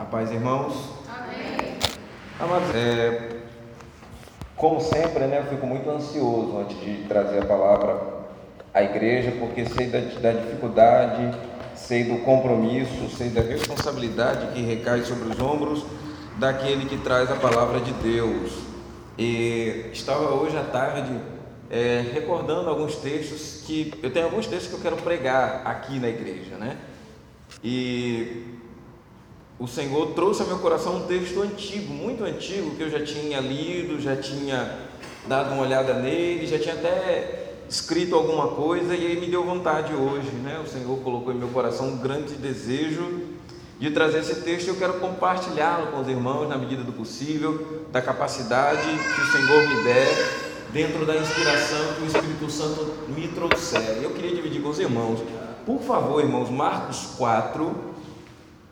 A paz, irmãos. Amém. Amados, é, como sempre, né, eu fico muito ansioso antes de trazer a palavra à igreja, porque sei da, da dificuldade, sei do compromisso, sei da responsabilidade que recai sobre os ombros daquele que traz a palavra de Deus. E estava hoje à tarde é, recordando alguns textos que eu tenho alguns textos que eu quero pregar aqui na igreja, né? E o Senhor trouxe ao meu coração um texto antigo, muito antigo, que eu já tinha lido, já tinha dado uma olhada nele, já tinha até escrito alguma coisa e aí me deu vontade hoje, né? O Senhor colocou em meu coração um grande desejo de trazer esse texto e eu quero compartilhá-lo com os irmãos na medida do possível, da capacidade que o Senhor me der, dentro da inspiração que o Espírito Santo me trouxer. Eu queria dividir com os irmãos. Por favor, irmãos, Marcos 4,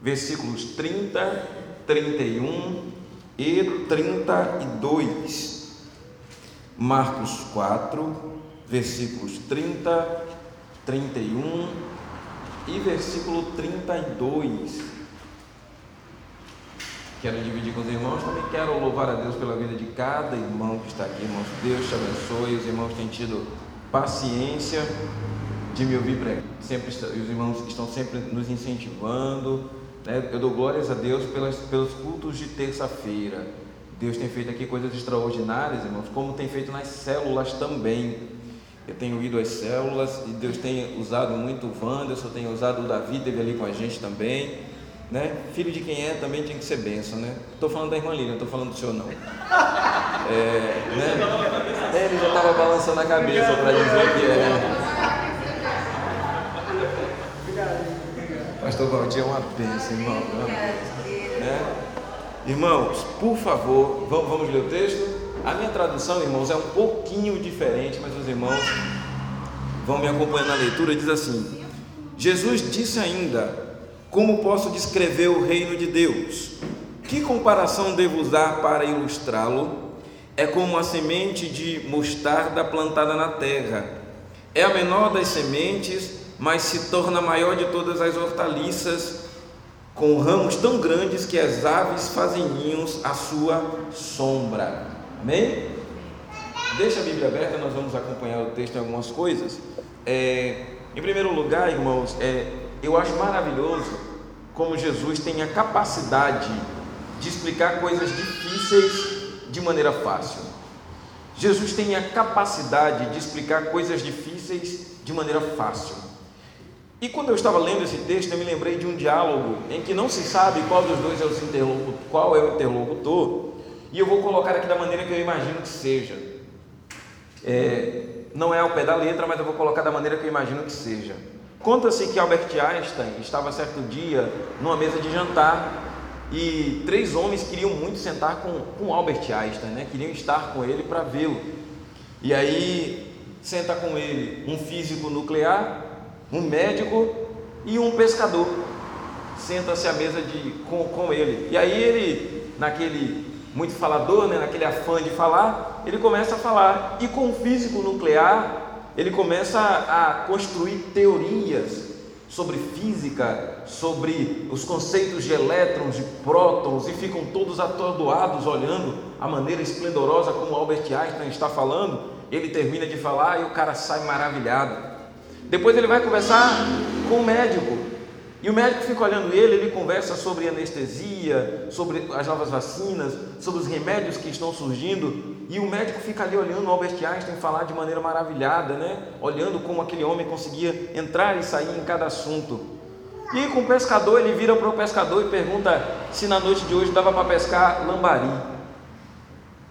versículos 30, 31 e 32. Marcos 4, versículos 30, 31 e versículo 32. Quero dividir com os irmãos, também quero louvar a Deus pela vida de cada irmão que está aqui, irmãos. Deus te abençoe. Os irmãos têm tido paciência de me ouvir pregar. Sempre, os irmãos estão sempre nos incentivando? Eu dou glórias a Deus pelas, pelos cultos de terça-feira. Deus tem feito aqui coisas extraordinárias, irmãos, como tem feito nas células também. Eu tenho ido às células e Deus tem usado muito o Wanderson, tem usado o Davi, teve ali com a gente também. Né? Filho de quem é também tem que ser benção, né? Estou falando da irmã Lívia, não estou falando do senhor não. É, né? Ele já estava balançando a cabeça para dizer que é. Pastor Valdir é uma bênção, irmão. Né? Irmãos, por favor, vamos ler o texto? A minha tradução, irmãos, é um pouquinho diferente, mas os irmãos vão me acompanhando na leitura. Diz assim: Jesus disse ainda: Como posso descrever o reino de Deus? Que comparação devo usar para ilustrá-lo? É como a semente de mostarda plantada na terra. É a menor das sementes mas se torna a maior de todas as hortaliças, com ramos tão grandes que as aves fazem ninhos à sua sombra. Amém? Deixa a Bíblia aberta, nós vamos acompanhar o texto em algumas coisas. É, em primeiro lugar, irmãos, é, eu acho maravilhoso como Jesus tem a capacidade de explicar coisas difíceis de maneira fácil. Jesus tem a capacidade de explicar coisas difíceis de maneira fácil. E quando eu estava lendo esse texto, eu me lembrei de um diálogo em que não se sabe qual dos dois é o interlocutor, qual é o interlocutor, e eu vou colocar aqui da maneira que eu imagino que seja. É, não é ao pé da letra, mas eu vou colocar da maneira que eu imagino que seja. Conta-se que Albert Einstein estava certo dia numa mesa de jantar e três homens queriam muito sentar com, com Albert Einstein, né? queriam estar com ele para vê-lo. E aí senta com ele um físico nuclear, um médico e um pescador. Senta-se à mesa de, com, com ele. E aí ele, naquele muito falador, né, naquele afã de falar, ele começa a falar. E com o físico nuclear, ele começa a, construir teorias sobre física, sobre os conceitos de elétrons, de prótons, e ficam todos atordoados olhando a maneira esplendorosa como Albert Einstein está falando. Ele termina de falar e o cara sai maravilhado. Depois ele vai conversar com o médico. E o médico fica olhando ele, ele conversa sobre anestesia, sobre as novas vacinas, sobre os remédios que estão surgindo. E o médico fica ali olhando Albert Einstein falar de maneira maravilhada, né? Olhando como aquele homem conseguia entrar e sair em cada assunto. E com o pescador, ele vira para o pescador e pergunta se na noite de hoje dava para pescar lambari.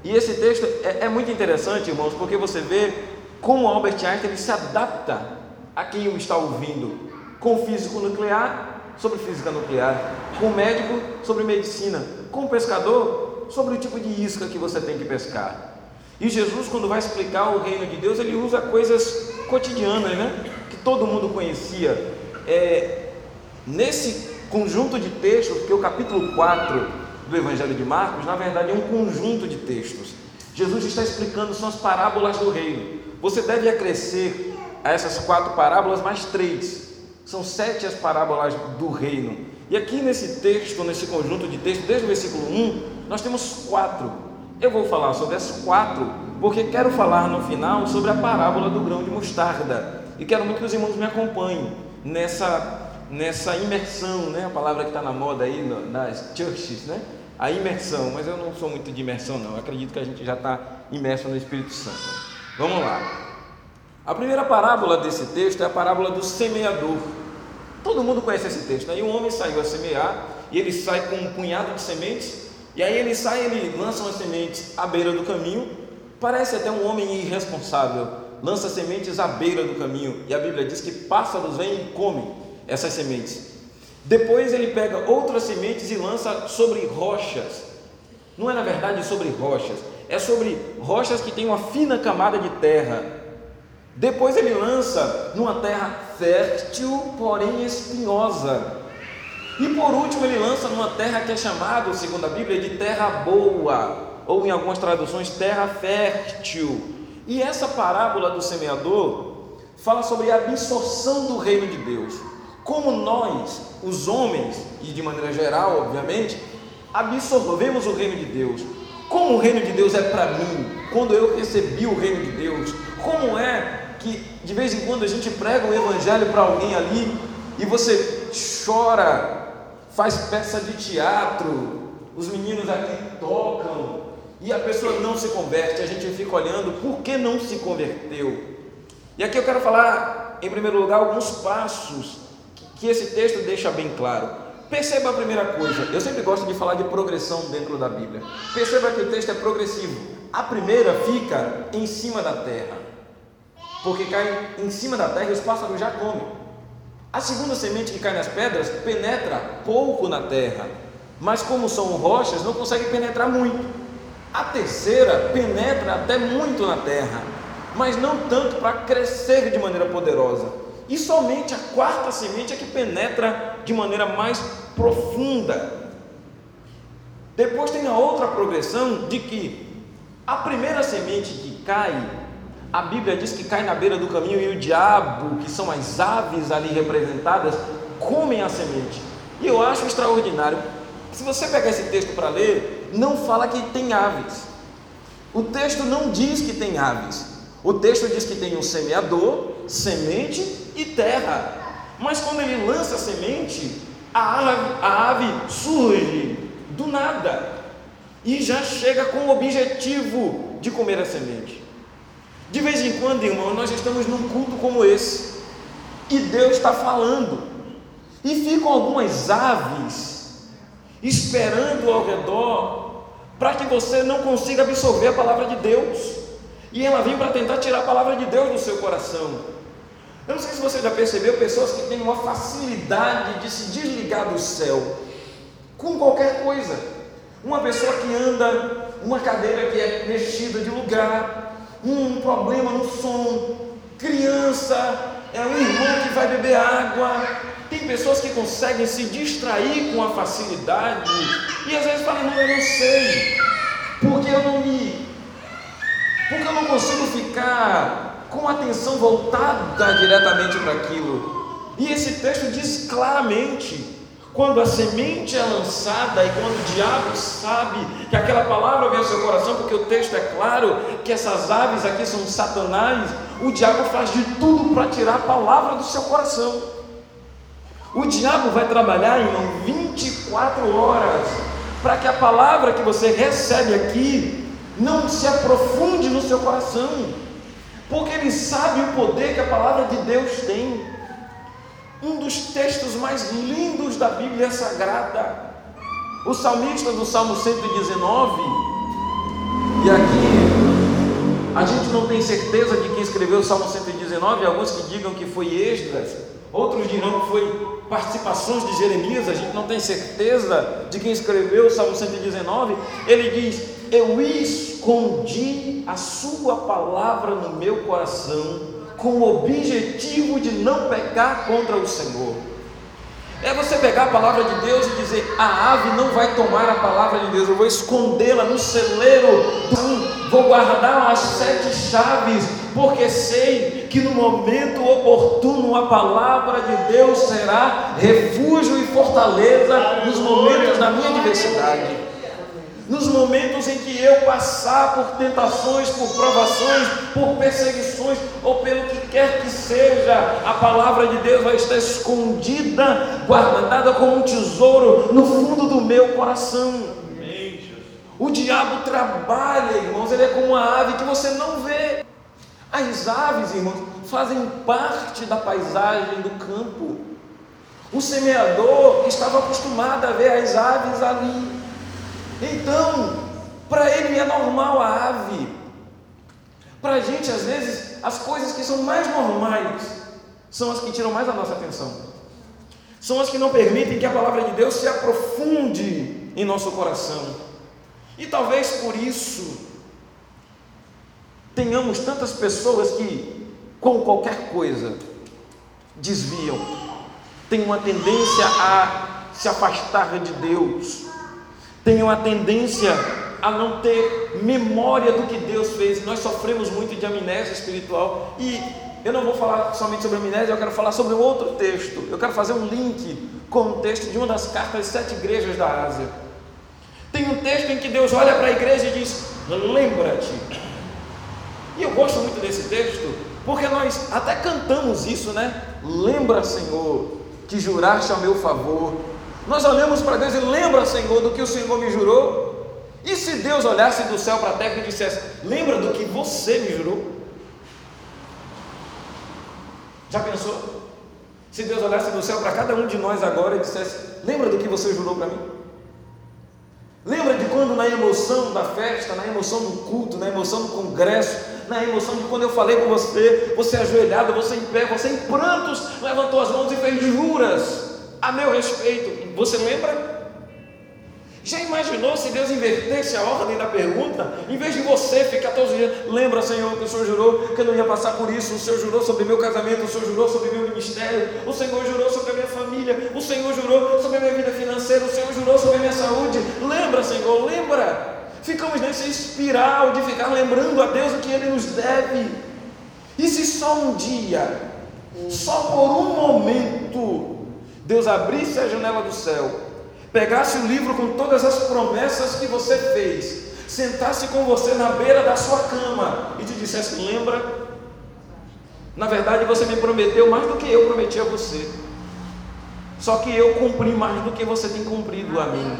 E esse texto é, é muito interessante, irmãos, porque você vê como Albert Einstein ele se adapta a quem o está ouvindo, com físico nuclear sobre física nuclear, com médico sobre medicina, com pescador sobre o tipo de isca que você tem que pescar. E Jesus, quando vai explicar o reino de Deus, ele usa coisas cotidianas, né? Que todo mundo conhecia. É, nesse conjunto de textos, porque o capítulo 4 do Evangelho de Marcos, na verdade, é um conjunto de textos. Jesus está explicando, são as parábolas do reino. Você deve acrescer a essas quatro parábolas mais três. São sete as parábolas do reino. E aqui nesse texto, nesse conjunto de textos, desde o versículo 1, nós temos quatro. Eu vou falar sobre as quatro, porque quero falar no final sobre a parábola do grão de mostarda. E quero muito que os irmãos me acompanhem nessa, nessa imersão, né? a palavra que está na moda aí nas churches, né? a imersão, mas eu não sou muito de imersão, não. Eu acredito que a gente já está imerso no Espírito Santo. Vamos lá. A primeira parábola desse texto é a parábola do semeador. Todo mundo conhece esse texto, né? Um homem saiu a semear, e ele sai com um punhado de sementes, e aí ele sai, ele lança as sementes à beira do caminho. Parece até um homem irresponsável, lança sementes à beira do caminho, e a Bíblia diz que pássaros vêm e comem essas sementes. Depois ele pega outras sementes e lança sobre rochas. Não é na verdade sobre rochas, é sobre rochas que têm uma fina camada de terra. Depois ele lança numa terra fértil, porém espinhosa. E por último, ele lança numa terra que é chamada, segundo a Bíblia, de terra boa, ou em algumas traduções, terra fértil. E essa parábola do semeador fala sobre a absorção do reino de Deus. Como nós, os homens, e de maneira geral, obviamente, absorvemos o reino de Deus. Como o reino de Deus é para mim, quando eu recebi o reino de Deus, como é que de vez em quando a gente prega o evangelho para alguém ali e você chora, faz peça de teatro, os meninos aqui tocam e a pessoa não se converte, a gente fica olhando por que não se converteu. E aqui eu quero falar, em primeiro lugar, alguns passos que esse texto deixa bem claro. Perceba a primeira coisa, eu sempre gosto de falar de progressão dentro da Bíblia. Perceba que o texto é progressivo. A primeira fica em cima da terra porque cai em cima da terra e os pássaros já comem. A segunda semente que cai nas pedras penetra pouco na terra, mas como são rochas, não consegue penetrar muito. A terceira penetra até muito na terra, mas não tanto para crescer de maneira poderosa. E somente a quarta semente é que penetra de maneira mais profunda. Depois tem a outra progressão de que a primeira semente que cai a Bíblia diz que cai na beira do caminho e o diabo, que são as aves ali representadas, comem a semente. E eu acho extraordinário. Se você pegar esse texto para ler, não fala que tem aves. O texto não diz que tem aves. O texto diz que tem um semeador, semente e terra. Mas quando ele lança a semente, a ave, a ave surge do nada e já chega com o objetivo de comer a semente. De vez em quando, irmão, nós estamos num culto como esse, e Deus está falando, e ficam algumas aves esperando ao redor, para que você não consiga absorver a palavra de Deus, e ela vem para tentar tirar a palavra de Deus do seu coração. Eu não sei se você já percebeu pessoas que têm uma facilidade de se desligar do céu com qualquer coisa. Uma pessoa que anda, uma cadeira que é mexida de lugar, um problema no som, criança, é um irmão que vai beber água. Tem pessoas que conseguem se distrair com a facilidade e às vezes falam, não, eu não sei, porque eu não me. Porque eu não consigo ficar com a atenção voltada diretamente para aquilo. E esse texto diz claramente quando a semente é lançada e quando o diabo sabe que aquela palavra vem ao seu coração, porque o texto é claro que essas aves aqui são satanás, o diabo faz de tudo para tirar a palavra do seu coração. O diabo vai trabalhar, irmão, 24 horas para que a palavra que você recebe aqui não se aprofunde no seu coração, porque ele sabe o poder que a palavra de Deus tem um dos textos mais lindos da Bíblia Sagrada. O salmista do Salmo 119, e aqui a gente não tem certeza de quem escreveu o Salmo 119, alguns que digam que foi Esdras, outros dirão que foi participações de Jeremias, a gente não tem certeza de quem escreveu o Salmo 119. Ele diz: Eu escondi a Sua palavra no meu coração com o objetivo de não pecar contra o Senhor. É você pegar a palavra de Deus e dizer: a ave não vai tomar a palavra de Deus, eu vou escondê-la no celeiro, vou guardar as sete chaves, porque sei que no momento oportuno a palavra de Deus será refúgio e fortaleza nos momentos da minha adversidade. Nos momentos em que eu passar por tentações, por provações, por perseguições, ou pelo que quer que seja, a palavra de Deus vai estar escondida, guardada como um tesouro no fundo do meu coração. O diabo trabalha, irmãos, ele é como uma ave que você não vê. As aves, irmãos, fazem parte da paisagem do campo. O semeador estava acostumado a ver as aves ali. Então, para ele é normal a ave. Para a gente, às vezes, as coisas que são mais normais são as que tiram mais a nossa atenção. São as que não permitem que a palavra de Deus se aprofunde em nosso coração. E talvez por isso tenhamos tantas pessoas que, com qualquer coisa, desviam, têm uma tendência a se afastar de Deus, têm uma tendência a não ter memória do que Deus fez. Nós sofremos muito de amnésia espiritual e eu não vou falar somente sobre amnésia, eu quero falar sobre um outro texto. Eu quero fazer um link com o texto de uma das cartas das sete igrejas da Ásia. Tem um texto em que Deus olha para a igreja e diz: Lembra-te e eu gosto muito desse texto, porque nós até cantamos isso, né? Lembra, Senhor, que juraste ao meu favor. Nós olhamos para Deus e lembra, Senhor, do que o Senhor me jurou. E se Deus olhasse do céu para a terra e dissesse: Lembra do que você me jurou? Já pensou? Se Deus olhasse do céu para cada um de nós agora e dissesse: Lembra do que você jurou para mim? Lembra de quando na emoção da festa, na emoção do culto, na emoção do congresso, na emoção de quando eu falei com você, você ajoelhado, você em pé, você em prantos, levantou as mãos e fez juras a meu respeito. Você lembra? Já imaginou se Deus invertesse a ordem da pergunta? Em vez de você ficar todos os dias, lembra, Senhor, que o Senhor jurou que eu não ia passar por isso, o Senhor jurou sobre meu casamento, o Senhor jurou sobre meu ministério, o Senhor jurou sobre a minha família, o Senhor jurou sobre a minha vida financeira, o Senhor jurou sobre a minha saúde. Lembra, Senhor, lembra. Ficamos nessa espiral de ficar lembrando a Deus o que Ele nos deve. E se só um dia, só por um momento, Deus abrisse a janela do céu pegasse o livro com todas as promessas que você fez, sentasse com você na beira da sua cama e te dissesse: Lembra? Na verdade, você me prometeu mais do que eu prometi a você. Só que eu cumpri mais do que você tem cumprido a mim.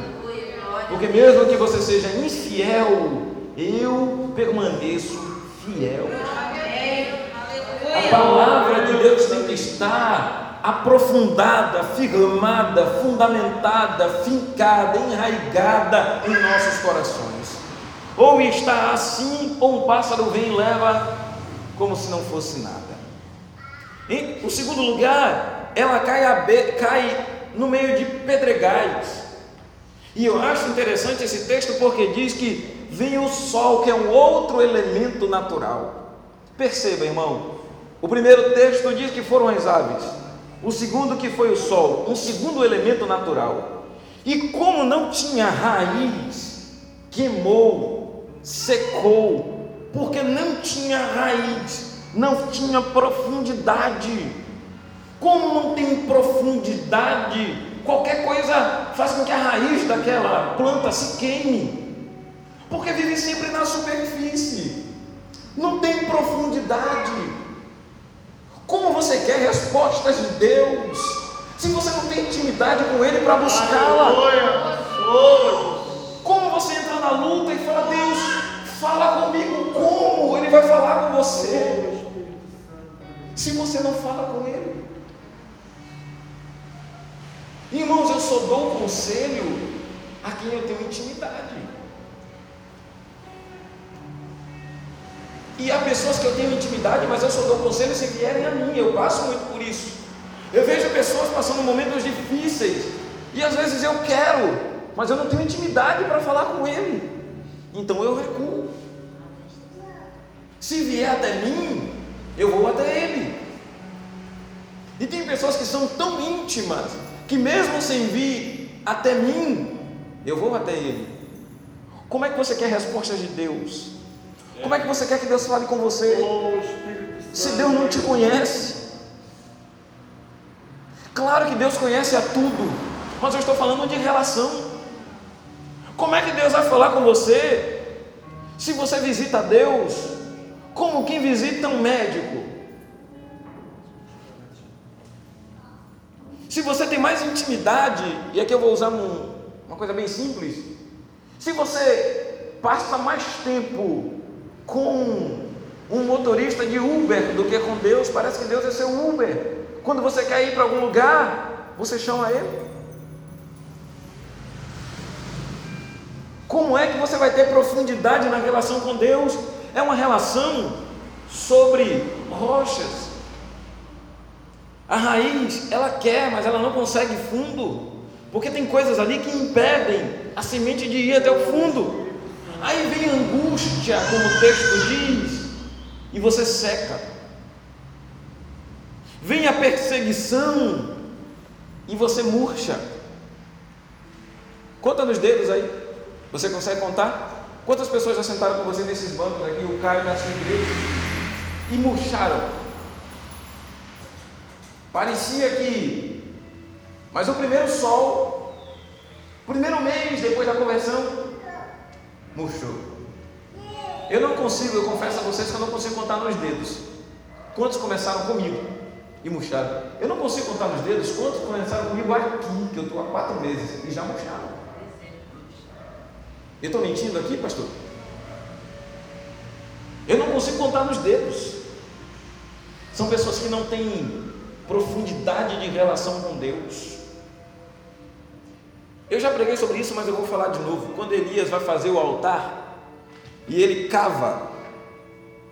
Porque mesmo que você seja infiel, eu permaneço fiel. A palavra de Deus tem que estar aprofundada, firmada, fundamentada, fincada, enraigada em nossos corações. Ou está assim, ou um pássaro vem e leva como se não fosse nada. Em o segundo lugar, ela cai, cai no meio de pedregais. E eu acho interessante esse texto porque diz que vem o sol, que é um outro elemento natural. Perceba, irmão, o primeiro texto diz que foram as aves. O segundo que foi o sol, um segundo elemento natural. E como não tinha raiz, queimou, secou, porque não tinha raiz, não tinha profundidade. Como não tem profundidade, qualquer coisa faz com que a raiz daquela planta se queime, porque vive sempre na superfície, não tem profundidade. Como você quer respostas de Deus? Se você não tem intimidade com Ele para buscá-la. Como você entra na luta e fala, Deus, fala comigo como? Ele vai falar com você. Se você não fala com Ele. Irmãos, eu só dou conselho a quem eu tenho intimidade. E há pessoas que eu tenho intimidade, mas eu só dou conselho se vierem a mim. Eu passo muito por isso. Eu vejo pessoas passando momentos difíceis. E às vezes eu quero, mas eu não tenho intimidade para falar com ele. Então eu recuo. Se vier até mim, eu vou até ele. E tem pessoas que são tão íntimas que mesmo sem vir até mim, eu vou até ele. Como é que você quer respostas de Deus? Como é que você quer que Deus fale com você? Se Deus não te conhece. Claro que Deus conhece a tudo, mas eu estou falando de relação. Como é que Deus vai falar com você se você visita Deus como quem visita um médico? Se você tem mais intimidade, e aqui eu vou usar um, uma coisa bem simples, se você passa mais tempo com um motorista de Uber do que com Deus, parece que Deus é seu Uber. Quando você quer ir para algum lugar, você chama Ele. Como é que você vai ter profundidade na relação com Deus? É uma relação sobre rochas. A raiz, ela quer, mas ela não consegue fundo, porque tem coisas ali que impedem a semente de ir até o fundo. Aí vem angústia, como o texto diz, e você seca. Vem a perseguição e você murcha. Conta nos dedos aí. Você consegue contar? Quantas pessoas já sentaram com você nesses bancos aqui, o Caio na sua igreja, e murcharam? Parecia que. Mas o primeiro sol, primeiro mês depois da conversão, murchou. Eu não consigo, eu confesso a vocês que eu não consigo contar nos dedos. Quantos começaram comigo e murcharam? Eu não consigo contar nos dedos quantos começaram comigo aqui, que eu estou há quatro meses, e já murcharam. Eu estou mentindo aqui, pastor? Eu não consigo contar nos dedos. São pessoas que não têm profundidade de relação com Deus. Eu já preguei sobre isso, mas eu vou falar de novo. Quando Elias vai fazer o altar e ele cava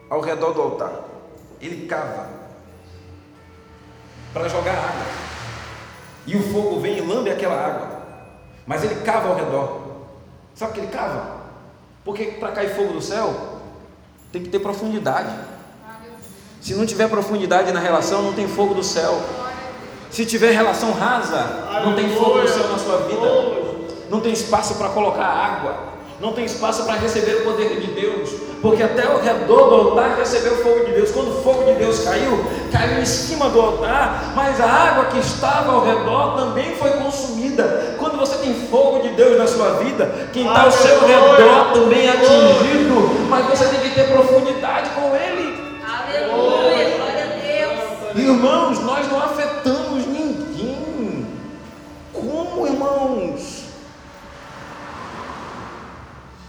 ao redor do altar, ele cava para jogar água. E o fogo vem e lambe aquela água. Mas ele cava ao redor. Sabe o que ele cava? Porque para cair fogo do céu, tem que ter profundidade. Se não tiver profundidade na relação, não tem fogo do céu. Se tiver relação rasa, não tem fogo do céu na sua vida. Não tem espaço para colocar água não tem espaço para receber o poder de Deus, porque até o redor do altar recebeu o fogo de Deus. Quando o fogo de Deus caiu, caiu em cima do altar, mas a água que estava ao redor também foi consumida. Quando você tem fogo de Deus na sua vida, quem está ao seu redor também é atingido, mas você tem que ter profundidade com Ele. Aleluia, glória a Deus. Irmãos, nós não afetamos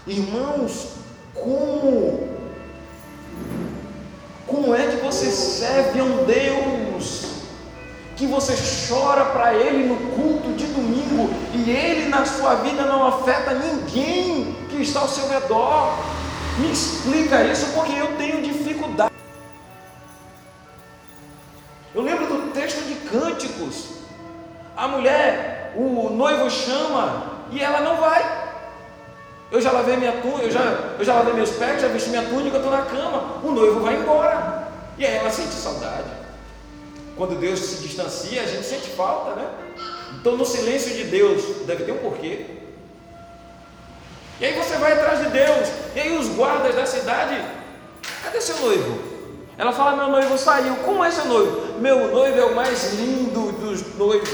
Irmãos, como como é que você serve a um Deus que você chora para Ele no culto de domingo e Ele na sua vida não afeta ninguém que está ao seu redor? Me explica isso porque eu tenho dificuldade. Eu lembro do texto de Cânticos. A mulher, o noivo chama e ela não vai. Eu já lavei minha túnica, eu já, eu já lavei meus pés, já vesti minha túnica, estou na cama. O noivo vai embora. E aí ela sente saudade. Quando Deus se distancia, a gente sente falta, né? Então no silêncio de Deus deve ter um porquê. E aí você vai atrás de Deus. E aí os guardas da cidade, cadê seu noivo? Ela fala, meu noivo saiu. Como é seu noivo? Meu noivo é o mais lindo dos noivos.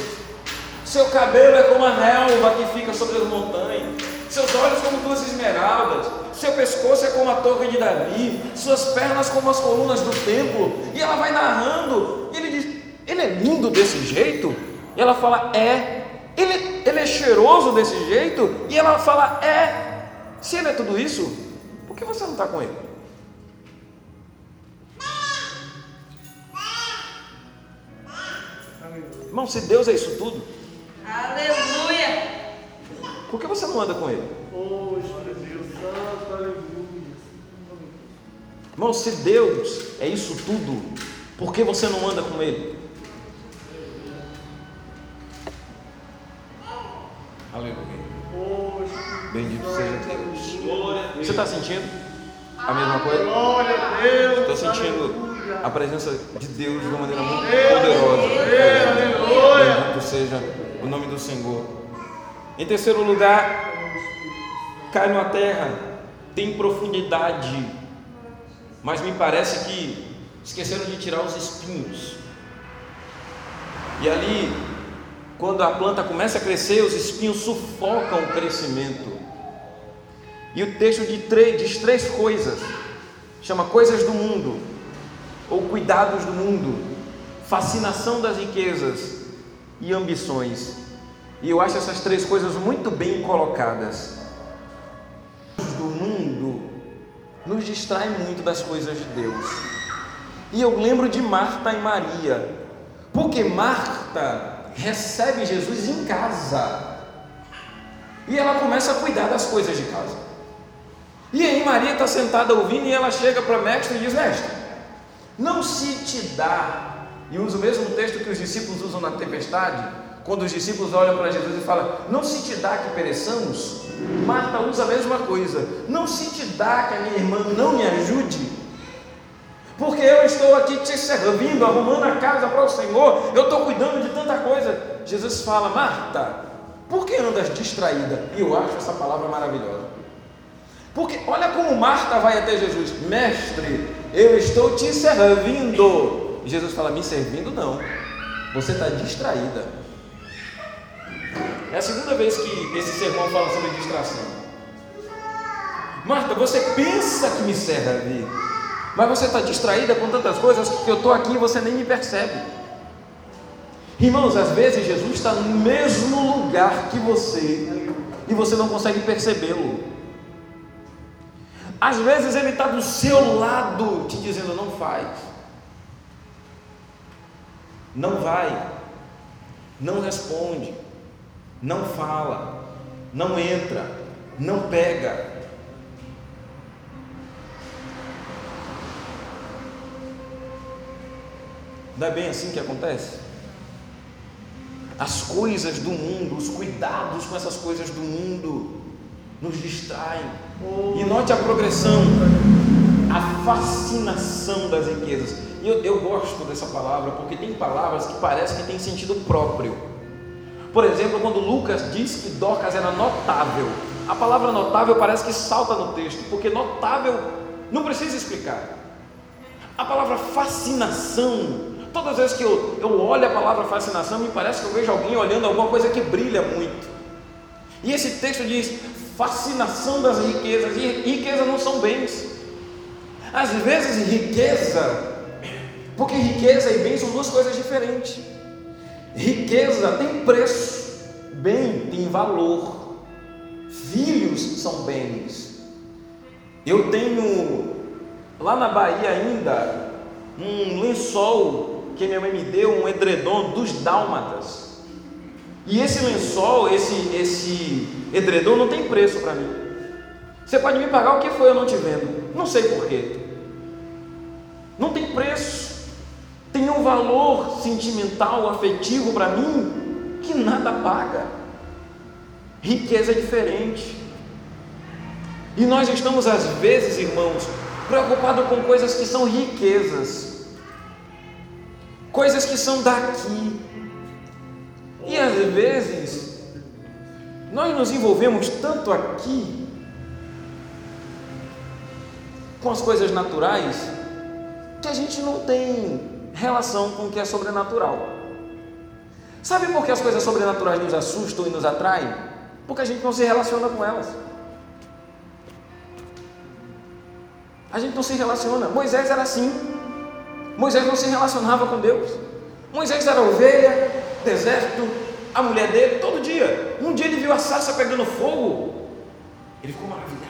Seu cabelo é como a relva que fica sobre as montanhas seus olhos como duas esmeraldas, seu pescoço é como a torre de Davi, suas pernas como as colunas do templo. E ela vai narrando, e ele diz: Ele é lindo desse jeito? E ela fala: É. Ele, ele é cheiroso desse jeito? E ela fala: É. Se ele é tudo isso, por que você não está com ele? Irmão, se Deus é isso tudo, Aleluia! Por que você não anda com ele? Oh, Deus Santo, aleluia. Irmão, se Deus é isso tudo, por que você não anda com ele? Aleluia. Bendito seja Deus. Você está sentindo a mesma coisa? Glória a Deus. Estou sentindo a presença de Deus de uma maneira muito poderosa. Bendito seja o nome do Senhor. Em terceiro lugar, cai numa terra, tem profundidade mas me parece que esqueceram de tirar os espinhos. E ali, quando a planta começa a crescer, os espinhos sufocam o crescimento. E o texto diz três coisas: chama coisas do mundo, ou cuidados do mundo, fascinação das riquezas e ambições. E eu acho essas três coisas muito bem colocadas. Do mundo nos distrai muito das coisas de Deus. E eu lembro de Marta e Maria, porque Marta recebe Jesus em casa. E ela começa a cuidar das coisas de casa. E aí Maria está sentada ouvindo e ela chega para mestre e diz: Mestre, não se te dá, e usa o mesmo texto que os discípulos usam na tempestade, quando os discípulos olham para Jesus e falam: Não se te dá que pereçamos? Marta usa a mesma coisa: Não se te dá que a minha irmã não me ajude? Porque eu estou aqui te servindo, arrumando a casa para o Senhor, eu estou cuidando de tanta coisa. Jesus fala: Marta, por que andas distraída? E eu acho essa palavra maravilhosa. Porque olha como Marta vai até Jesus, mestre, eu estou te servindo. E Jesus fala: Me servindo não, você está distraída. É a segunda vez que esse sermão fala sobre distração. Marta, você pensa que me serve, mas você está distraída com tantas coisas que eu estou aqui e você nem me percebe. Irmãos, às vezes Jesus está no mesmo lugar que você e você não consegue percebê-lo. Às vezes ele está do seu lado te dizendo: não faz, não vai, não responde não fala, não entra, não pega. Não é bem assim que acontece? As coisas do mundo, os cuidados com essas coisas do mundo, nos distraem. E note a progressão, a fascinação das riquezas. E eu, eu gosto dessa palavra porque tem palavras que parecem que têm sentido próprio. Por exemplo, quando Lucas diz que Dorcas era notável, a palavra notável parece que salta no texto, porque notável não precisa explicar. A palavra fascinação, todas as vezes que eu, eu olho a palavra fascinação, me parece que eu vejo alguém olhando alguma coisa que brilha muito. E esse texto diz fascinação das riquezas, e riqueza não são bens. Às vezes, riqueza, porque riqueza e bens são duas coisas diferentes. Riqueza tem preço, bem tem valor, filhos são bens. Eu tenho lá na Bahia ainda um lençol que minha mãe me deu, um edredom dos dálmatas. E esse lençol, esse, esse edredom não tem preço para mim. Você pode me pagar o que foi eu não te vendo. Não sei porquê. Não tem preço tem um valor sentimental, afetivo para mim que nada paga. Riqueza é diferente. E nós estamos, às vezes, irmãos, preocupados com coisas que são riquezas, coisas que são daqui. E às vezes, nós nos envolvemos tanto aqui com as coisas naturais que a gente não tem relação com o que é sobrenatural. Sabe por que as coisas sobrenaturais nos assustam e nos atraem? Porque a gente não se relaciona com elas. A gente não se relaciona. Moisés era assim. Moisés não se relacionava com Deus. Moisés era ovelha, deserto, a mulher dele, todo dia. Um dia ele viu a sarça pegando fogo. Ele ficou maravilhado.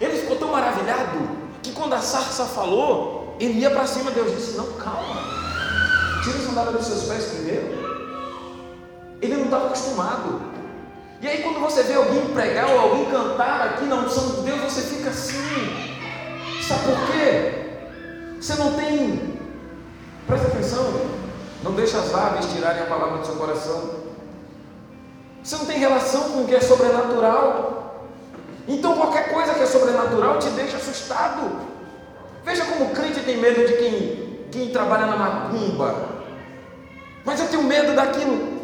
Ele ficou tão maravilhado que quando a sarça falou, ele ia para cima, Deus disse: Não, calma, tira a sandália dos seus pés primeiro. Ele não estava acostumado. E aí, quando você vê alguém pregar ou alguém cantar aqui na unção de Deus, você fica assim. Sabe por quê? Você não tem, presta atenção, não deixa as aves tirarem a palavra do seu coração. Você não tem relação com o que é sobrenatural. Então, qualquer coisa que é sobrenatural te deixa assustado. Veja como o crente tem medo de quem, quem trabalha na macumba. Mas eu tenho medo daquilo.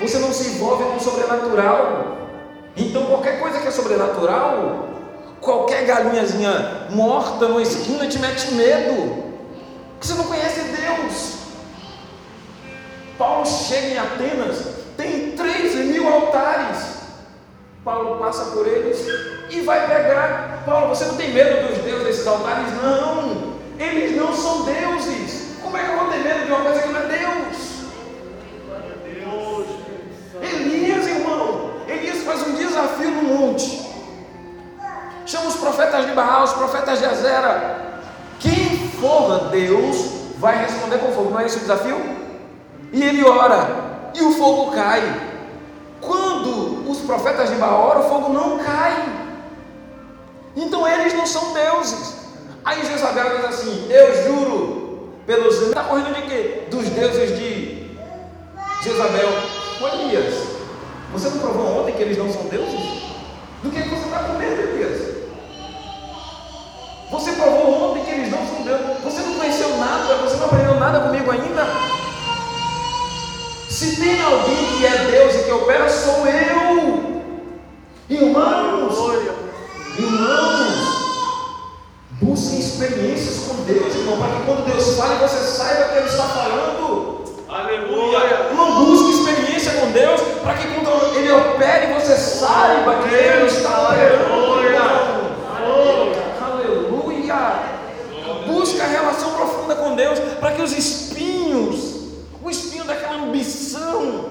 Você não se envolve com o sobrenatural. Então qualquer coisa que é sobrenatural, qualquer galinhazinha morta numa esquina te mete medo. Porque você não conhece Deus. Paulo chega em Atenas, tem 13 mil altares. Paulo passa por eles e vai pegar. Paulo, você não tem medo dos deuses desses altares? Não, eles não são deuses. Como é que eu vou ter medo de uma coisa que não é Deus? Elias, irmão, Elias faz um desafio no monte. Chama os profetas de Baal, os profetas de Azera. Quem for Deus vai responder com fogo. Não é esse o desafio? E ele ora, e o fogo cai. Quando os profetas de Baal oram, o fogo não cai. Então eles não são deuses. Aí Jezabel diz assim: Eu juro pelos. Está correndo de quê? Dos deuses de Jezabel. Ô Elias, você não provou ontem que eles não são deuses? Do que você está com medo, Elias? Você provou ontem que eles não são deuses. Você não conheceu nada, você não aprendeu nada comigo ainda. Se tem alguém que é Deus e que opera, sou eu. Irmãos, irmãos, busquem experiências com Deus, irmão, para que quando Deus fale, você saiba que Ele está falando. Aleluia. Não busque experiência com Deus para que quando Ele opere, você saiba que Ele está operando. Aleluia. Busca a relação profunda com Deus para que os espinhos, o espinho daquela ambição,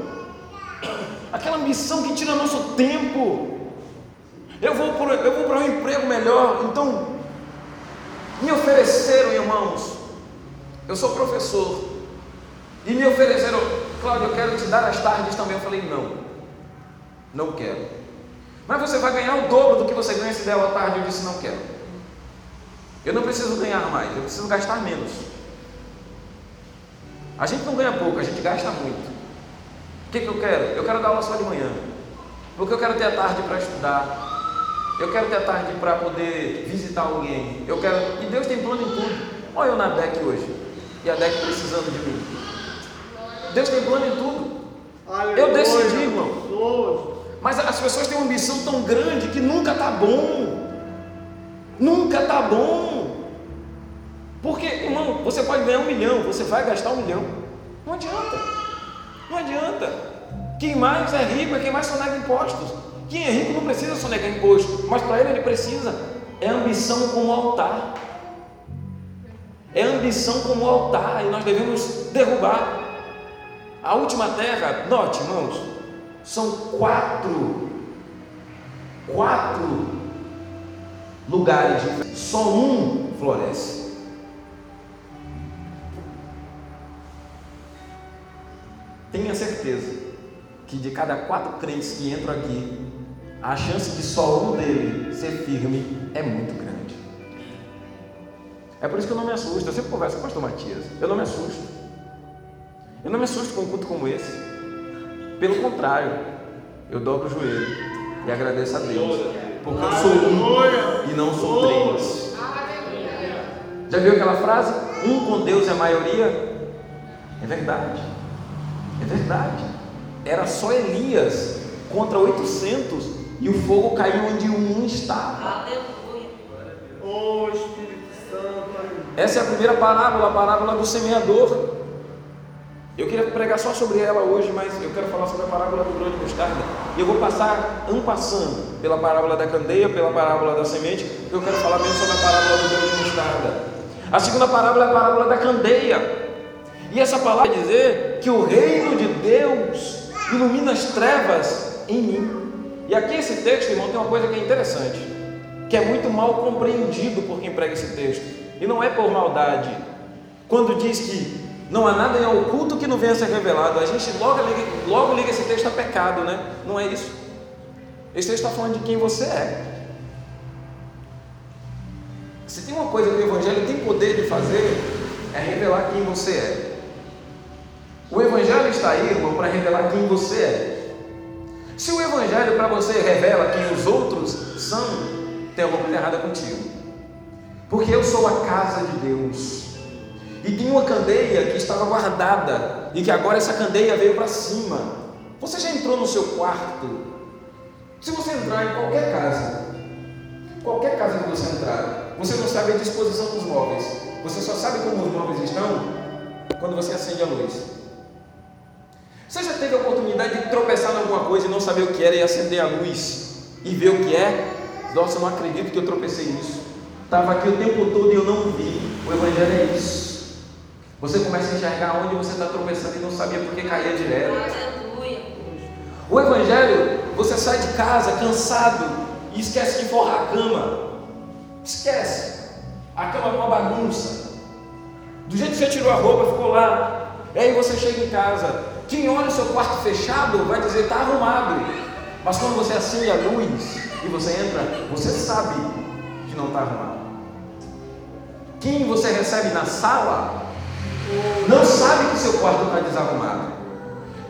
aquela ambição que tira nosso tempo. Eu vou para, um emprego melhor, então me ofereceram, irmãos. Eu sou professor. E me ofereceram, Cláudio, eu quero te dar as tardes também. Eu falei, não, não quero. Mas você vai ganhar o dobro do que você ganha se der a tarde. Eu disse, não quero. Eu não preciso ganhar mais, eu preciso gastar menos. A gente não ganha pouco, a gente gasta muito. O que, que eu quero? Eu quero dar aula só de manhã. Porque eu quero ter a tarde para estudar. Eu quero ter a tarde para poder visitar alguém. Eu quero. E Deus tem plano em tudo. Olha eu na DEC hoje. E a DEC precisando de mim. Deus tem plano em tudo. Eu decidi, irmão. Mas as pessoas têm uma ambição tão grande que nunca está bom. Nunca está bom. Porque, irmão, você pode ganhar um milhão, você vai gastar um milhão. Não adianta. Não adianta. Quem mais é rico é quem mais sonega impostos. Quem é rico não precisa sonegar imposto, mas para ele ele precisa. É ambição como altar. É ambição como altar e nós devemos derrubar. A última terra, note, irmãos, são quatro, quatro lugares, só um floresce. Tenha certeza que de cada quatro crentes que entram aqui, a chance de só um dele ser firme é muito grande. É por isso que eu não me assusto. Eu sempre converso com o pastor Matias. Eu não me assusto. Eu não me assusto com um culto como esse. Pelo contrário, eu dobro o joelho e agradeço a Deus. Porque eu sou um e não sou três. Já viu aquela frase? Um com Deus é a maioria? É verdade. É verdade. Era só Elias contra 800 e o fogo caiu onde um estava. Aleluia. Oh Espírito Santo. Essa é a primeira parábola, a parábola do semeador. Eu queria pregar só sobre ela hoje, mas eu quero falar sobre a parábola do grão de mostarda. E eu vou passar um passando pela parábola da candeia, pela parábola da semente. Eu quero falar mesmo sobre a parábola do grão de mostarda. A segunda parábola é a parábola da candeia. E essa palavra quer dizer que o reino de Deus ilumina as trevas em mim. E aqui esse texto, irmão, tem uma coisa que é interessante, que é muito mal compreendido por quem prega esse texto. E não é por maldade. Quando diz que não há nada em oculto que não venha a ser revelado, a gente logo liga, logo liga esse texto a pecado, né? Não é isso. Esse texto está falando de quem você é. Se tem uma coisa que o Evangelho tem poder de fazer, é revelar quem você é. O Evangelho está aí, irmão, para revelar quem você é. Se o Evangelho para você revela quem os outros são, tem alguma coisa errada contigo. Porque eu sou a casa de Deus. E tem uma candeia que estava guardada e que agora essa candeia veio para cima. Você já entrou no seu quarto? Se você entrar em qualquer casa qualquer casa que você entrar, você não sabe a disposição dos móveis. Você só sabe como os móveis estão quando você acende a luz. Você já teve a oportunidade de tropeçar em alguma coisa e não saber o que era e acender a luz e ver o que é? Nossa, eu não acredito que eu tropecei nisso. Estava aqui o tempo todo e eu não vi. O Evangelho é isso. Você começa a enxergar onde você está tropeçando e não sabia porque caía direto. Aleluia. O Evangelho, você sai de casa cansado e esquece de forrar a cama. Esquece. A cama é uma bagunça. Do jeito que você tirou a roupa, ficou lá. E aí você chega em casa. Quem olha o seu quarto fechado vai dizer está arrumado. Mas quando você acende a luz e você entra, você sabe que não está arrumado. Quem você recebe na sala não sabe que seu quarto está desarrumado.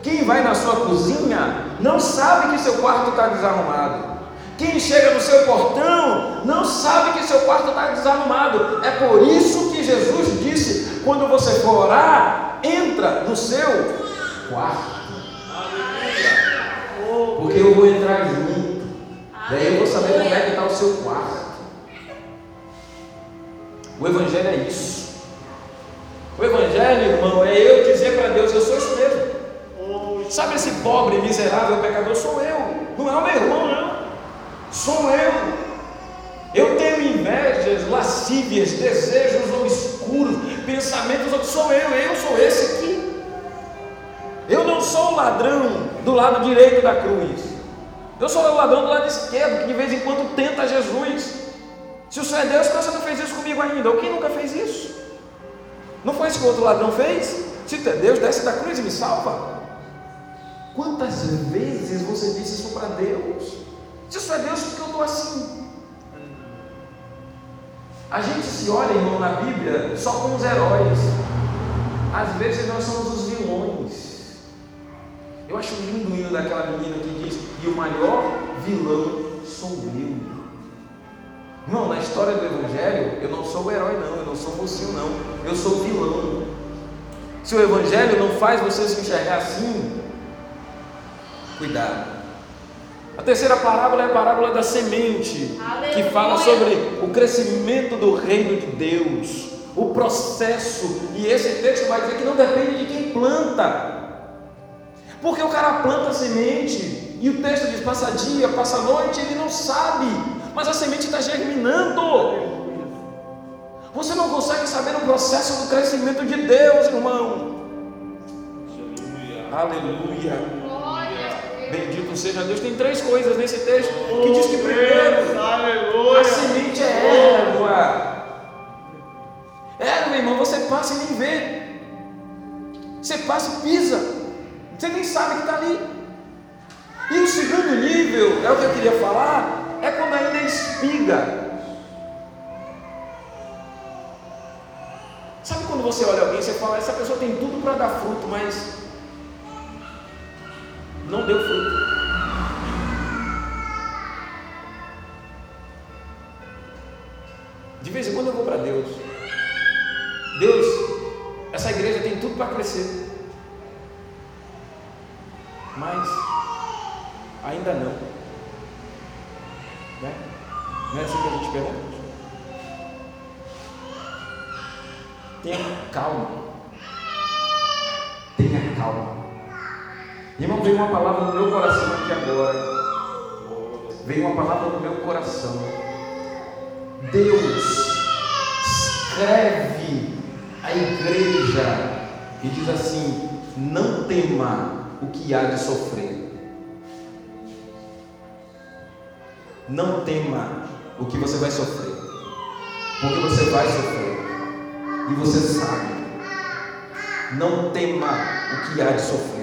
Quem vai na sua cozinha não sabe que seu quarto está desarrumado. Quem chega no seu portão não sabe que seu quarto está desarrumado. É por isso que Jesus disse: quando você for orar, entra no seu quarto. Porque eu vou entrar junto. Daí eu vou saber como é que está o seu quarto. O Evangelho é isso. O Evangelho, irmão, é eu dizer para Deus: eu sou isso mesmo. Sabe esse pobre, miserável pecador? Sou eu. Não é o meu irmão, não. Sou eu. Eu tenho invejas, lascívias, desejos obscuros, pensamentos. Sou eu. Eu sou esse aqui. Sou o ladrão do lado direito da cruz. Eu sou o ladrão do lado esquerdo, que de vez em quando tenta Jesus. Se o Senhor é Deus, por que você não fez isso comigo ainda? Ou quem nunca fez isso? Não foi isso que o outro ladrão fez? Se tu é Deus, desce da cruz e me salva. Quantas vezes você disse isso para Deus? Se isso é Deus, por que eu estou assim? A gente se olha, irmão, na Bíblia só como os heróis. Às vezes nós somos os vilões. Eu acho lindo o hino daquela menina que diz: E o maior vilão sou eu. Não, na história do Evangelho, eu não sou o herói, não, eu não sou o mocinho, não, eu sou o vilão. Se o Evangelho não faz você se enxergar assim, cuidado. A terceira parábola é a parábola da semente, Aleluia. que fala sobre o crescimento do reino de Deus, o processo, e esse texto vai dizer que não depende de quem planta, porque o cara planta a semente, e o texto diz: passa dia, passa noite, ele não sabe, mas a semente está germinando. Você não consegue saber o processo do crescimento de Deus, irmão. Aleluia. Bendito seja Deus. Tem três coisas nesse texto que diz que primeiro Aleluia. a semente é erva. Erva, irmão, você passa e nem vê. Você passa e pisa. Você nem sabe que está ali. E o segundo nível, é o que eu queria falar, é quando ainda é espiga. Sabe quando você olha alguém e você fala, essa pessoa tem tudo para dar fruto, mas não deu fruto. De vez em quando eu vou para Deus. Deus, essa igreja tem tudo para crescer. Mas ainda não. Né? Não é assim que a gente pergunta? Tenha calma. Tenha calma. Irmão, veio uma palavra no meu coração aqui agora. Veio uma palavra no meu coração. Deus escreve a igreja e diz assim: não tema o que há de sofrer. Não tema o que você vai sofrer, porque você vai sofrer e você sabe. Não tema o que há de sofrer.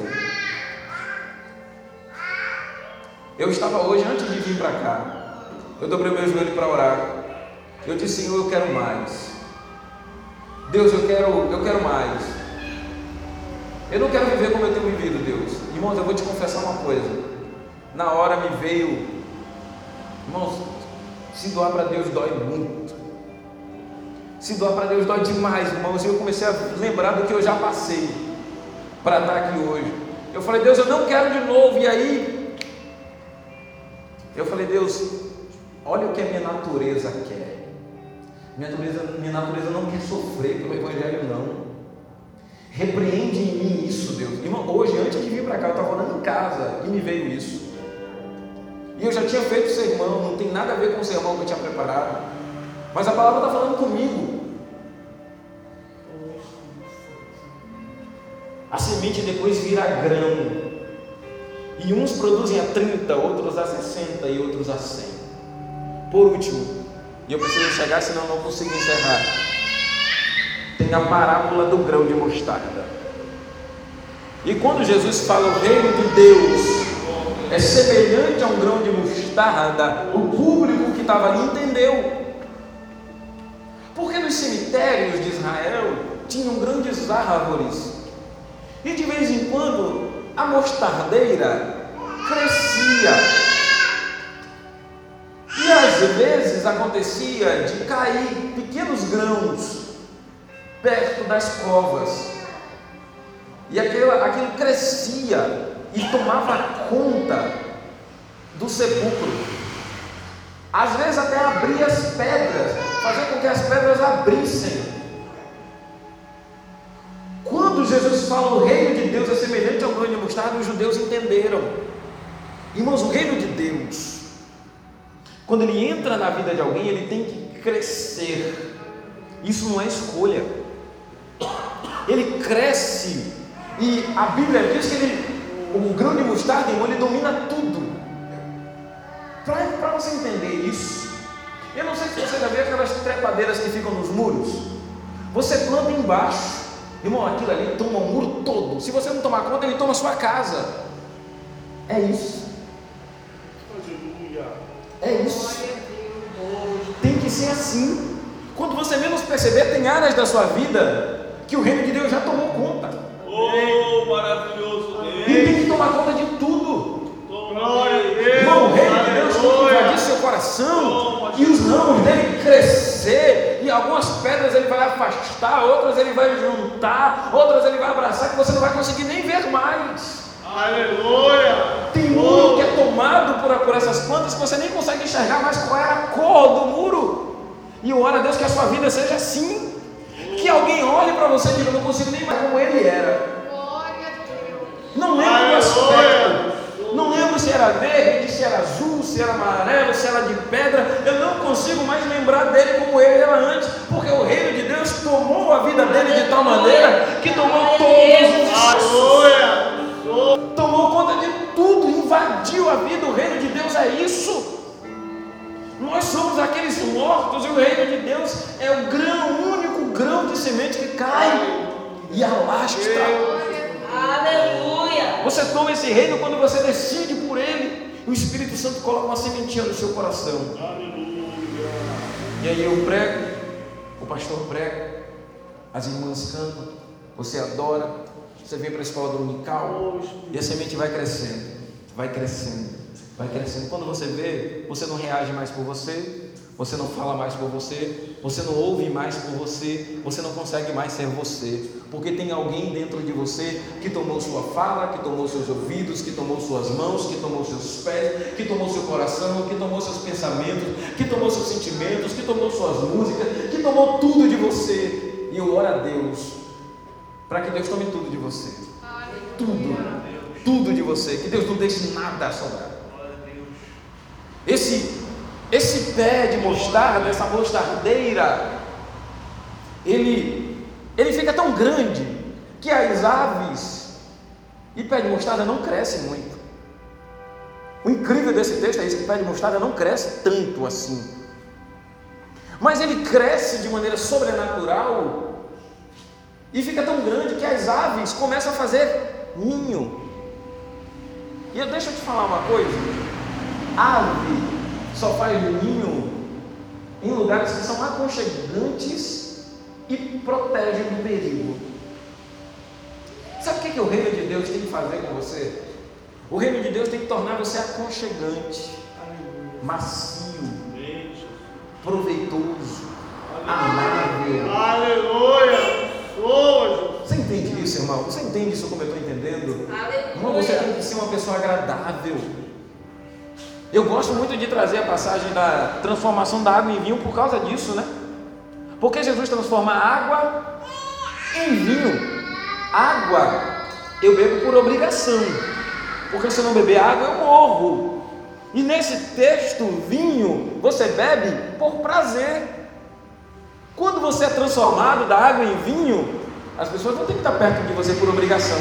Eu estava hoje, antes de vir para cá, eu dobrei meu joelho para orar. Eu disse, Senhor, eu quero mais. Deus, eu quero, eu quero mais. Eu não quero viver como eu tenho vivido, Deus. Irmãos, eu vou te confessar uma coisa. Na hora me veio, irmãos, se doar para Deus dói muito. Se doar para Deus dói demais, irmãos. E eu comecei a lembrar do que eu já passei para estar aqui hoje. Eu falei, Deus, eu não quero de novo. E aí, eu falei, Deus, olha o que a minha natureza quer. Minha natureza, minha natureza não quer sofrer pelo Evangelho, não. Repreende em mim isso, Deus. Irmão, hoje, antes de vir para cá, eu estava orando em casa e me veio isso. E eu já tinha feito o sermão, não tem nada a ver com o sermão que eu tinha preparado. Mas a palavra está falando comigo. A semente depois vira grão. E uns produzem a 30, outros a 60 e outros a 100. Por último, e eu preciso chegar, senão não consigo encerrar. Tem a parábola do grão de mostarda. E quando Jesus fala o reino de Deus é semelhante a um grão de mostarda, o público que estava ali entendeu. Porque nos cemitérios de Israel tinham grandes árvores. E de vez em quando a mostardeira crescia. E às vezes acontecia de cair pequenos grãos perto das covas. E aquilo, aquilo crescia e tomava conta do sepulcro. Às vezes até abria as pedras, fazia com que as pedras abrissem. Quando Jesus fala o reino de Deus é semelhante ao grão de mostarda, os judeus entenderam. Irmãos, o reino de Deus, quando ele entra na vida de alguém, ele tem que crescer. Isso não é escolha. Ele cresce. E a Bíblia diz que ele grão de mostarda, irmão, ele domina tudo. Para você entender isso, eu não sei se você já viu aquelas trepadeiras que ficam nos muros. Você planta embaixo, irmão, aquilo ali toma o muro todo. Se você não tomar conta, ele toma a sua casa. É isso. É isso. Tem que ser assim. Quando você menos perceber, tem áreas da sua vida que o reino de Deus já tomou conta. Oh, maravilhoso Deus. E tem que tomar conta de tudo. Glória a Deus. Irmão, o reino de Deus tem que invadir seu coração e os ramos dele crescer. E algumas pedras ele vai afastar, outras ele vai juntar, outras ele vai abraçar, que você não vai conseguir nem ver mais. Aleluia. Tem muro que é tomado por, por essas plantas que você nem consegue enxergar mais qual é a cor do muro. E ora a Deus que a sua vida seja assim. Que alguém olhe para você e diga, eu não consigo nem mais como ele era. Não lembro do aspecto. Não lembro se era verde, se era azul, se era amarelo, se era de pedra. Eu não consigo mais lembrar dele como ele era antes, porque o reino de Deus tomou a vida dele de tal maneira que tomou todos os tomou conta de tudo, invadiu a vida. O reino de Deus é isso. Nós somos aqueles mortos e o reino de Deus é o grão, o único grão de semente que cai e alastra. Aleluia. Você toma esse reino quando você decide por ele. O Espírito Santo coloca uma sementinha no seu coração. E aí eu prego, o pastor prega, as irmãs cantam, você adora, você vem para a escola dominical e a semente vai crescendo, vai crescendo, vai crescendo. Quando você vê, você não reage mais por você, você não fala mais por você, você não ouve mais por você, você não consegue mais ser você, porque tem alguém dentro de você que tomou sua fala, que tomou seus ouvidos, que tomou suas mãos, que tomou seus pés, que tomou seu coração, que tomou seus pensamentos, que tomou seus sentimentos, que tomou suas músicas, que tomou tudo de você. E eu oro a Deus para que Deus tome tudo de você. Tudo, tudo de você, que Deus não deixe nada sobrar. Esse esse pé de mostarda, essa mostardeira, ele, ele fica tão grande que as aves e pé de mostarda não crescem muito. O incrível desse texto é isso, que pé de mostarda não cresce tanto assim. Mas ele cresce de maneira sobrenatural e fica tão grande que as aves começam a fazer ninho. E eu, deixa eu te falar uma coisa: ave só faz ninho em lugares que são aconchegantes e protegem do perigo. Sabe o que, que o reino de Deus tem que fazer com você? O reino de Deus tem que tornar você aconchegante, macio, proveitoso, amável. Aleluia. Você entende isso, irmão? Você entende isso como eu estou entendendo? Aleluia. Irmão, você tem que ser uma pessoa agradável. Eu gosto muito de trazer a passagem da transformação da água em vinho por causa disso, né? Porque Jesus transforma água em vinho. Água eu bebo por obrigação, porque se eu não beber água eu morro. E nesse texto, vinho, você bebe por prazer. Quando você é transformado da água em vinho, as pessoas não têm que estar perto de você por obrigação.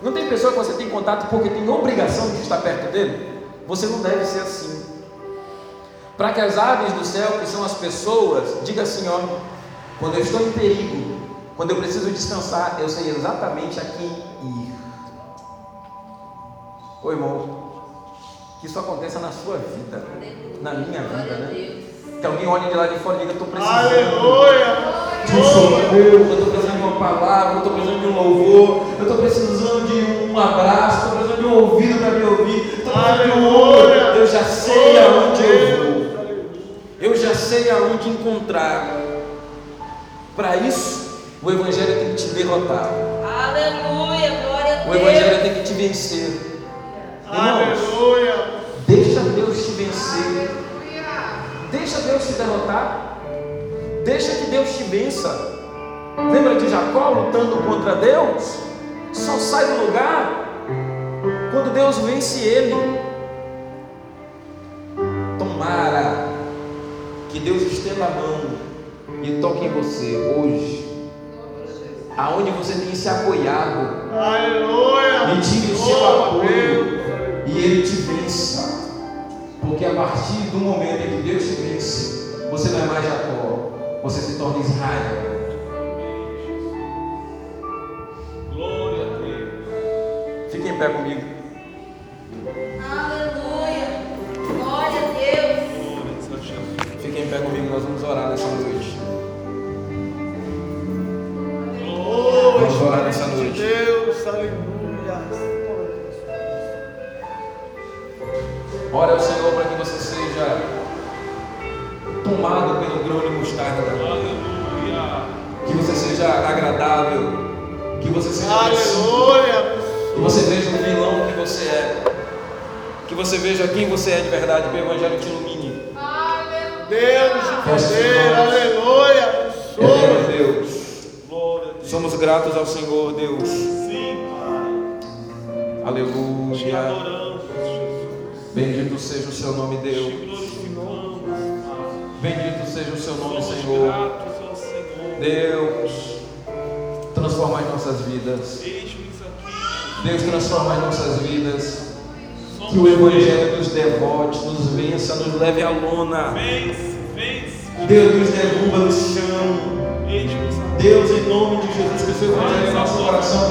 Não tem pessoa que você tem contato porque tem obrigação de estar perto dele? Você não deve ser assim. Para que as aves do céu, que são as pessoas, diga assim, ó, quando eu estou em perigo, quando eu preciso descansar, eu sei exatamente a quem ir. Ô irmão, que isso aconteça na sua vida, na minha vida, né? Que alguém olhe de lá de fora e diga, estou precisando. Aleluia! De socorro, eu estou precisando palavra, eu estou precisando de um louvor, eu estou precisando de um abraço, estou precisando de um ouvido para me ouvir, estou precisando de um olho, eu já sei aonde eu vou, eu já sei aonde encontrar. Para isso, o Evangelho tem que te derrotar, Aleluia, glória a o Deus. Evangelho tem que te vencer. Irmãos, Aleluia! Deixa Deus te vencer. Deixa Deus te derrotar. Deixa que Deus te vença. Lembra de Jacó lutando contra Deus? Só sai do lugar quando Deus vence ele. Tomara que Deus estenda a mão e toque em você hoje. Aonde você tem se apoiado, Aleluia! e tire o seu apoio e ele te vença. Porque a partir do momento em que Deus te vence, você não é mais Jacó, você se torna Israel. Fique em pé comigo. Aleluia, glória a Deus. Glória a Jesus. Fique em pé comigo, nós vamos orar nessa noite. Vamos orar nessa noite. Deus, aleluia. Ora ao Senhor para que você seja tomado pelo grão de mostarda. Aleluia. Que você seja agradável. Que você seja. Aleluia. Que você veja o vilão que você é. Que você veja quem você é de verdade. Que o Evangelho te ilumine. Deus de poder, aleluia. Glória a Deus. Somos gratos ao Senhor, Deus. Sim, Pai. Te Aleluia. adoramos, Jesus. Bendito seja o seu nome, Deus. Bendito seja o seu nome, Senhor. Deus, transforma as nossas vidas. Deus, transforma as nossas vidas. Que o Evangelho nos devote, nos vença, nos leve à lona. Deus nos derruba no chão. Dedeus, em nome de Jesus, que o seu Evangelho em nosso coração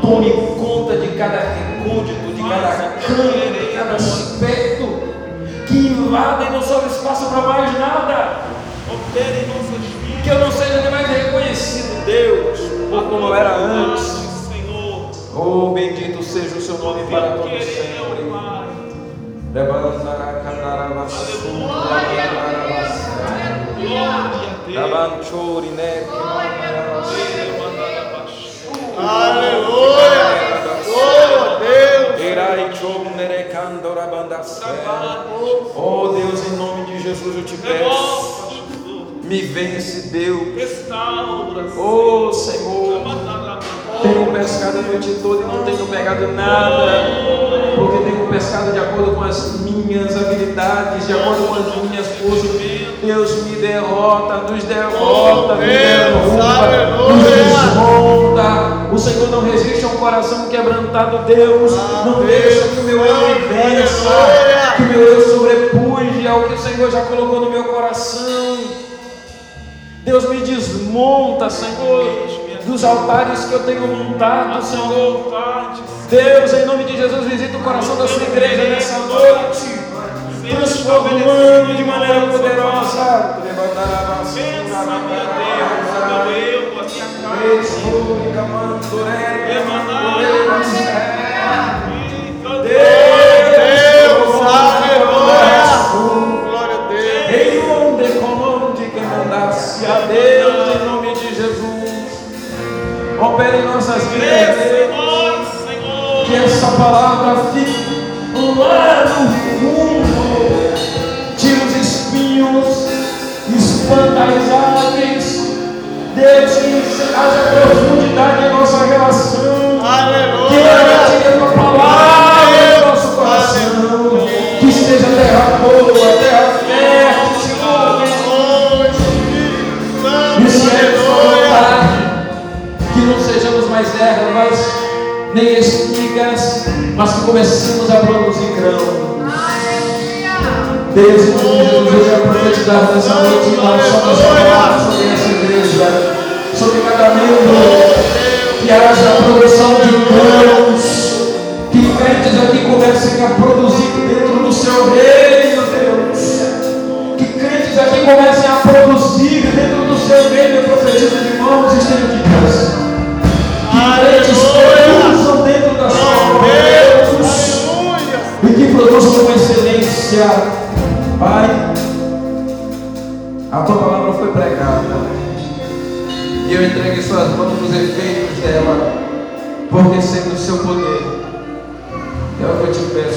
tome conta de cada recôndito, de cada canto, de cada aspecto, que invada e não sobra espaço para mais nada. Que eu não seja mais reconhecido, Deus, por como eu era a Deus. Lavanchori, né? Aleluia. Oh Deus, em nome de Jesus eu te peço. Me vence, Deus. Oh Senhor, tenho pescado a noite toda e não tenho pegado nada. Porque tenho pescado de acordo com as minhas habilidades, de acordo com as minhas forças. Deus me derrota, nos derrota, me derruba, nos desmonta. O Senhor não resiste a um coração quebrantado, Deus. Não deixa que o meu eu me vença, que o meu eu sobrepuje ao que o Senhor já colocou no meu coração. Deus me desmonta, Senhor, dos altares que eu tenho montado, Senhor. Deus, em nome de Jesus, visita o coração da sua igreja nessa noite, transformando de maneira poderosa. Levantará Opera em nossas vidas. Que essa palavra fique lá no fundo. Tira os espinhos, espanta as aves. Deus, que haja profundidade em nossa relação. Nem espigas, mas que comecemos a produzir grão. Deus, em nome de Jesus, eu quero profetizar nessa noite, não só nessa palavra, sobre essa igreja, sobre cada membro, que haja a produção de grãos, que crentes aqui comecem a produzir dentro do seu reino, Deus. Que crentes aqui comecem a produzir dentro do seu reino, eu profetizo de mãos estendidas. Que produzam com excelência. Pai, a tua palavra foi pregada e eu entrego em suas mãos os efeitos dela, porque sendo o seu poder, é o que eu te peço,